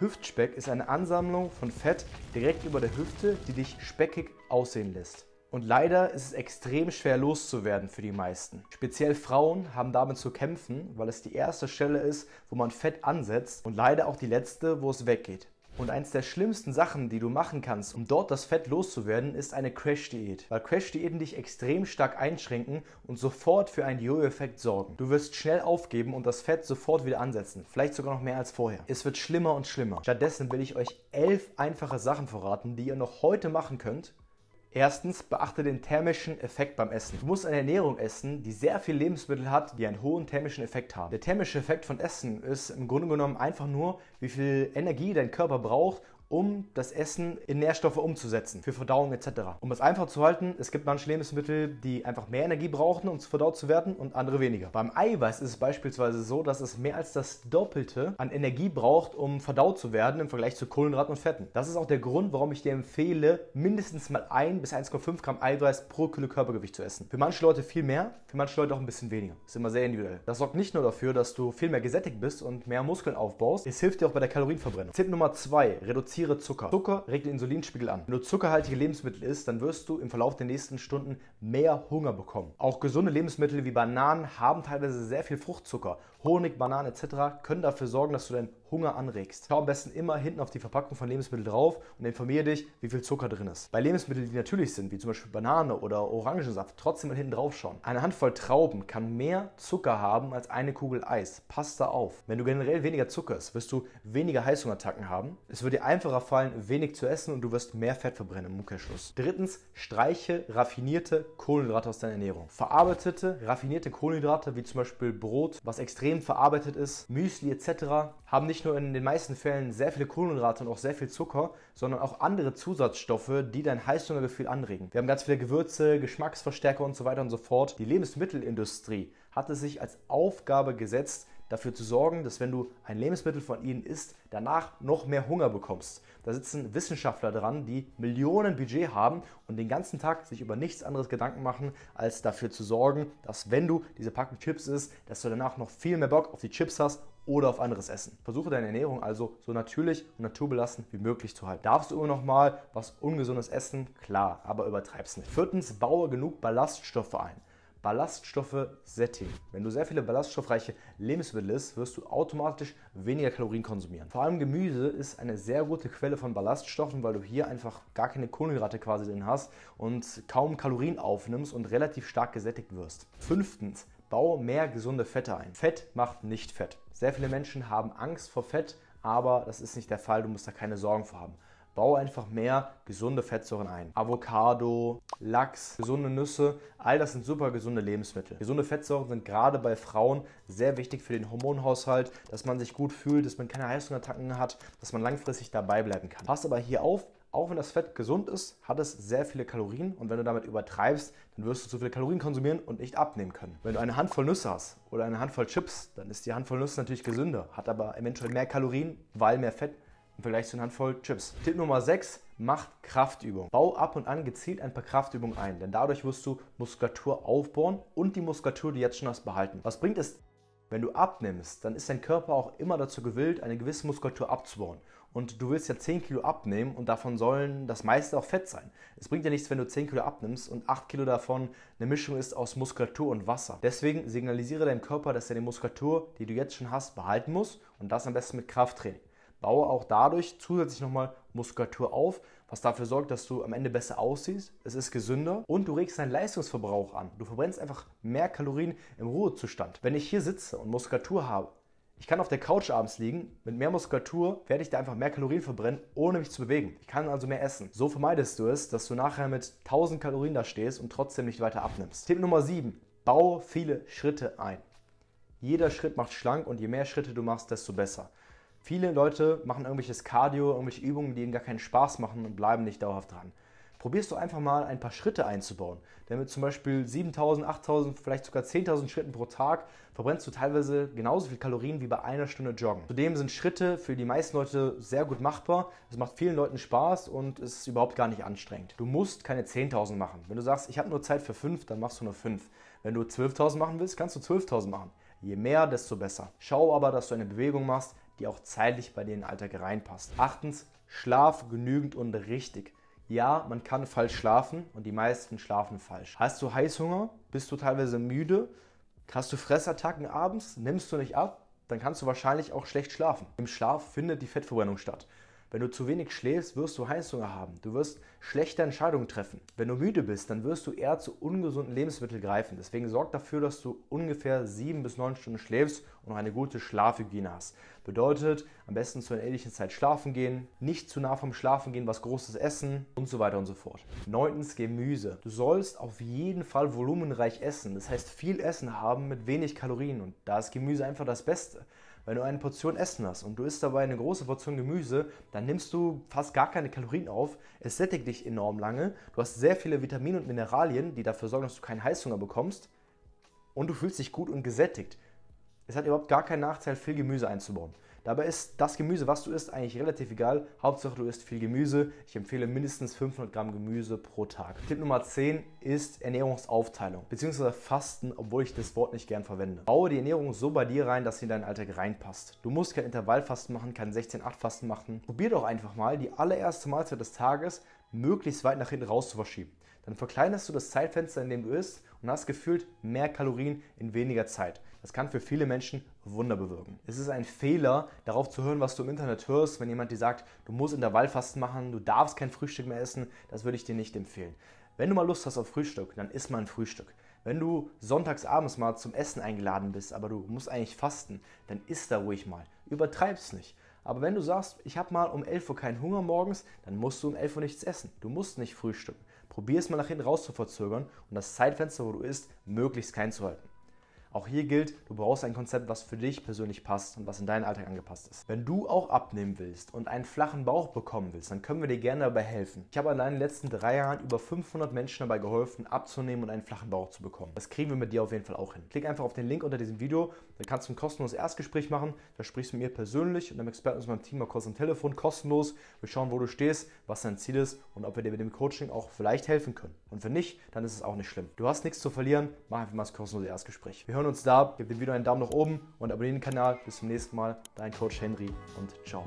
Hüftspeck ist eine Ansammlung von Fett direkt über der Hüfte, die dich speckig aussehen lässt. Und leider ist es extrem schwer loszuwerden für die meisten. Speziell Frauen haben damit zu kämpfen, weil es die erste Stelle ist, wo man Fett ansetzt und leider auch die letzte, wo es weggeht. Und eins der schlimmsten Sachen, die du machen kannst, um dort das Fett loszuwerden, ist eine Crash-Diät. Weil Crash-Diäten dich extrem stark einschränken und sofort für einen Jojo-Effekt sorgen. Du wirst schnell aufgeben und das Fett sofort wieder ansetzen. Vielleicht sogar noch mehr als vorher. Es wird schlimmer und schlimmer. Stattdessen will ich euch elf einfache Sachen verraten, die ihr noch heute machen könnt, Erstens, beachte den thermischen Effekt beim Essen. Du musst eine Ernährung essen, die sehr viel Lebensmittel hat, die einen hohen thermischen Effekt haben. Der thermische Effekt von Essen ist im Grunde genommen einfach nur, wie viel Energie dein Körper braucht, um das Essen in Nährstoffe umzusetzen, für Verdauung etc. Um es einfach zu halten, es gibt manche Lebensmittel, die einfach mehr Energie brauchen, um verdaut zu werden und andere weniger. Beim Eiweiß ist es beispielsweise so, dass es mehr als das Doppelte an Energie braucht, um verdaut zu werden im Vergleich zu Kohlenhydraten und Fetten. Das ist auch der Grund, warum ich dir empfehle, mindestens mal 1 bis 1,5 Gramm Eiweiß pro Kilo Körpergewicht zu essen. Für manche Leute viel mehr, für manche Leute auch ein bisschen weniger. Ist immer sehr individuell. Das sorgt nicht nur dafür, dass du viel mehr gesättigt bist und mehr Muskeln aufbaust, es hilft dir auch bei der Kalorienverbrennung. Tipp Nummer 2, reduziere Zucker. Zucker. Zucker regt den Insulinspiegel an. Wenn du zuckerhaltige Lebensmittel isst, dann wirst du im Verlauf der nächsten Stunden mehr Hunger bekommen. Auch gesunde Lebensmittel wie Bananen haben teilweise sehr viel Fruchtzucker. Honig, Bananen etc. können dafür sorgen, dass du deinen Hunger anregst. Schau am besten immer hinten auf die Verpackung von Lebensmitteln drauf und informiere dich, wie viel Zucker drin ist. Bei Lebensmitteln, die natürlich sind, wie zum Beispiel Banane oder Orangensaft, trotzdem mal hinten drauf schauen. Eine Handvoll Trauben kann mehr Zucker haben als eine Kugel Eis. Pass da auf. Wenn du generell weniger Zucker isst, wirst du weniger Heißhungerattacken haben. Es wird dir einfacher fallen, wenig zu essen und du wirst mehr Fett verbrennen im Umkehrschluss. Drittens, streiche raffinierte Kohlenhydrate aus deiner Ernährung. Verarbeitete, raffinierte Kohlenhydrate, wie zum Beispiel Brot, was extrem verarbeitet ist, Müsli etc., haben nicht nur in den meisten Fällen sehr viele Kohlenhydrate und auch sehr viel Zucker, sondern auch andere Zusatzstoffe, die dein Heißhungergefühl anregen. Wir haben ganz viele Gewürze, Geschmacksverstärker und so weiter und so fort. Die Lebensmittelindustrie hat es sich als Aufgabe gesetzt, dafür zu sorgen, dass wenn du ein Lebensmittel von ihnen isst, danach noch mehr Hunger bekommst. Da sitzen Wissenschaftler dran, die Millionen Budget haben und den ganzen Tag sich über nichts anderes Gedanken machen, als dafür zu sorgen, dass wenn du diese Packung Chips isst, dass du danach noch viel mehr Bock auf die Chips hast oder auf anderes Essen. Versuche deine Ernährung also so natürlich und naturbelassen wie möglich zu halten. Darfst du immer noch mal was Ungesundes essen? Klar, aber übertreib's nicht. Viertens, baue genug Ballaststoffe ein. Ballaststoffe sättigen. Wenn du sehr viele ballaststoffreiche Lebensmittel isst, wirst du automatisch weniger Kalorien konsumieren. Vor allem Gemüse ist eine sehr gute Quelle von Ballaststoffen, weil du hier einfach gar keine Kohlenhydrate quasi drin hast und kaum Kalorien aufnimmst und relativ stark gesättigt wirst. Fünftens, baue mehr gesunde Fette ein. Fett macht nicht fett. Sehr viele Menschen haben Angst vor Fett, aber das ist nicht der Fall, du musst da keine Sorgen vor haben. Baue einfach mehr gesunde Fettsäuren ein. Avocado, Lachs, gesunde Nüsse, all das sind super gesunde Lebensmittel. Gesunde Fettsäuren sind gerade bei Frauen sehr wichtig für den Hormonhaushalt, dass man sich gut fühlt, dass man keine Heißhungerattacken hat, dass man langfristig dabei bleiben kann. Pass aber hier auf, auch wenn das Fett gesund ist, hat es sehr viele Kalorien und wenn du damit übertreibst, dann wirst du zu viele Kalorien konsumieren und nicht abnehmen können. Wenn du eine Handvoll Nüsse hast oder eine Handvoll Chips, dann ist die Handvoll Nüsse natürlich gesünder, hat aber eventuell mehr Kalorien, weil mehr Fett im Vergleich zu einer Handvoll Chips. Tipp Nummer 6, macht Kraftübungen. Bau ab und an gezielt ein paar Kraftübungen ein, denn dadurch wirst du Muskulatur aufbauen und die Muskulatur, die jetzt schon hast, behalten. Was bringt es, wenn du abnimmst, dann ist dein Körper auch immer dazu gewillt, eine gewisse Muskulatur abzubauen. Und du willst ja 10 Kilo abnehmen und davon sollen das meiste auch Fett sein. Es bringt ja nichts, wenn du 10 Kilo abnimmst und 8 Kilo davon eine Mischung ist aus Muskulatur und Wasser. Deswegen signalisiere deinem Körper, dass er die Muskulatur, die du jetzt schon hast, behalten muss und das am besten mit Krafttraining. Baue auch dadurch zusätzlich nochmal Muskulatur auf, was dafür sorgt, dass du am Ende besser aussiehst. Es ist gesünder und du regst deinen Leistungsverbrauch an. Du verbrennst einfach mehr Kalorien im Ruhezustand. Wenn ich hier sitze und Muskulatur habe, ich kann auf der Couch abends liegen, mit mehr Muskulatur werde ich da einfach mehr Kalorien verbrennen, ohne mich zu bewegen. Ich kann also mehr essen. So vermeidest du es, dass du nachher mit 1000 Kalorien da stehst und trotzdem nicht weiter abnimmst. Tipp Nummer 7. Baue viele Schritte ein. Jeder Schritt macht schlank und je mehr Schritte du machst, desto besser. Viele Leute machen irgendwelches Cardio, irgendwelche Übungen, die ihnen gar keinen Spaß machen und bleiben nicht dauerhaft dran. Probierst du einfach mal ein paar Schritte einzubauen. Denn mit zum Beispiel 7000, 8000, vielleicht sogar 10.000 Schritten pro Tag verbrennst du teilweise genauso viel Kalorien wie bei einer Stunde Joggen. Zudem sind Schritte für die meisten Leute sehr gut machbar. Es macht vielen Leuten Spaß und ist überhaupt gar nicht anstrengend. Du musst keine 10.000 machen. Wenn du sagst, ich habe nur Zeit für 5, dann machst du nur 5. Wenn du 12.000 machen willst, kannst du 12.000 machen. Je mehr, desto besser. Schau aber, dass du eine Bewegung machst, die auch zeitlich bei dir in den Alltag reinpasst. Achtens, schlaf genügend und richtig. Ja, man kann falsch schlafen und die meisten schlafen falsch. Hast du Heißhunger? Bist du teilweise müde? Hast du Fressattacken abends? Nimmst du nicht ab? Dann kannst du wahrscheinlich auch schlecht schlafen. Im Schlaf findet die Fettverbrennung statt. Wenn du zu wenig schläfst, wirst du Heißhunger haben. Du wirst schlechte Entscheidungen treffen. Wenn du müde bist, dann wirst du eher zu ungesunden Lebensmitteln greifen. Deswegen sorg dafür, dass du ungefähr sieben bis neun Stunden schläfst und noch eine gute Schlafhygiene hast. Bedeutet, am besten zu einer ähnlichen Zeit schlafen gehen, nicht zu nah vom Schlafen gehen, was Großes essen und so weiter und so fort. Neuntens Gemüse. Du sollst auf jeden Fall volumenreich essen. Das heißt, viel Essen haben mit wenig Kalorien und da ist Gemüse einfach das Beste. Wenn du eine Portion Essen hast und du isst dabei eine große Portion Gemüse, dann nimmst du fast gar keine Kalorien auf. Es sättigt dich enorm lange. Du hast sehr viele Vitamine und Mineralien, die dafür sorgen, dass du keinen Heißhunger bekommst. Und du fühlst dich gut und gesättigt. Es hat überhaupt gar keinen Nachteil, viel Gemüse einzubauen. Dabei ist das Gemüse, was du isst, eigentlich relativ egal. Hauptsache du isst viel Gemüse. Ich empfehle mindestens 500 Gramm Gemüse pro Tag. Tipp Nummer 10 ist Ernährungsaufteilung bzw. Fasten, obwohl ich das Wort nicht gern verwende. Baue die Ernährung so bei dir rein, dass sie in deinen Alltag reinpasst. Du musst kein Intervallfasten machen, kein 16-8-Fasten machen. Probier doch einfach mal, die allererste Mahlzeit des Tages möglichst weit nach hinten raus zu verschieben. Dann verkleinerst du das Zeitfenster, in dem du isst und hast gefühlt mehr Kalorien in weniger Zeit. Das kann für viele Menschen Wunder bewirken. Es ist ein Fehler, darauf zu hören, was du im Internet hörst, wenn jemand dir sagt, du musst Intervallfasten machen, du darfst kein Frühstück mehr essen. Das würde ich dir nicht empfehlen. Wenn du mal Lust hast auf Frühstück, dann isst mal ein Frühstück. Wenn du sonntags abends mal zum Essen eingeladen bist, aber du musst eigentlich fasten, dann isst da ruhig mal. Übertreib's nicht. Aber wenn du sagst, ich habe mal um 11 Uhr keinen Hunger morgens, dann musst du um 11 Uhr nichts essen. Du musst nicht frühstücken. Probier es mal nach hinten raus zu verzögern und das Zeitfenster, wo du isst, möglichst kein zu halten. Auch hier gilt, du brauchst ein Konzept, was für dich persönlich passt und was in deinen Alltag angepasst ist. Wenn du auch abnehmen willst und einen flachen Bauch bekommen willst, dann können wir dir gerne dabei helfen. Ich habe allein in den letzten drei Jahren über 500 Menschen dabei geholfen, abzunehmen und einen flachen Bauch zu bekommen. Das kriegen wir mit dir auf jeden Fall auch hin. Klick einfach auf den Link unter diesem Video, dann kannst du ein kostenloses Erstgespräch machen. Da sprichst du mit mir persönlich und einem Experten aus meinem Team mal kurz am Telefon, kostenlos. Wir schauen, wo du stehst, was dein Ziel ist und ob wir dir mit dem Coaching auch vielleicht helfen können. Und wenn nicht, dann ist es auch nicht schlimm. Du hast nichts zu verlieren, mach einfach mal das kostenlose Erstgespräch. Wir hören uns da, gib dem Video einen Daumen nach oben und abonniere den Kanal. Bis zum nächsten Mal, dein Coach Henry und ciao.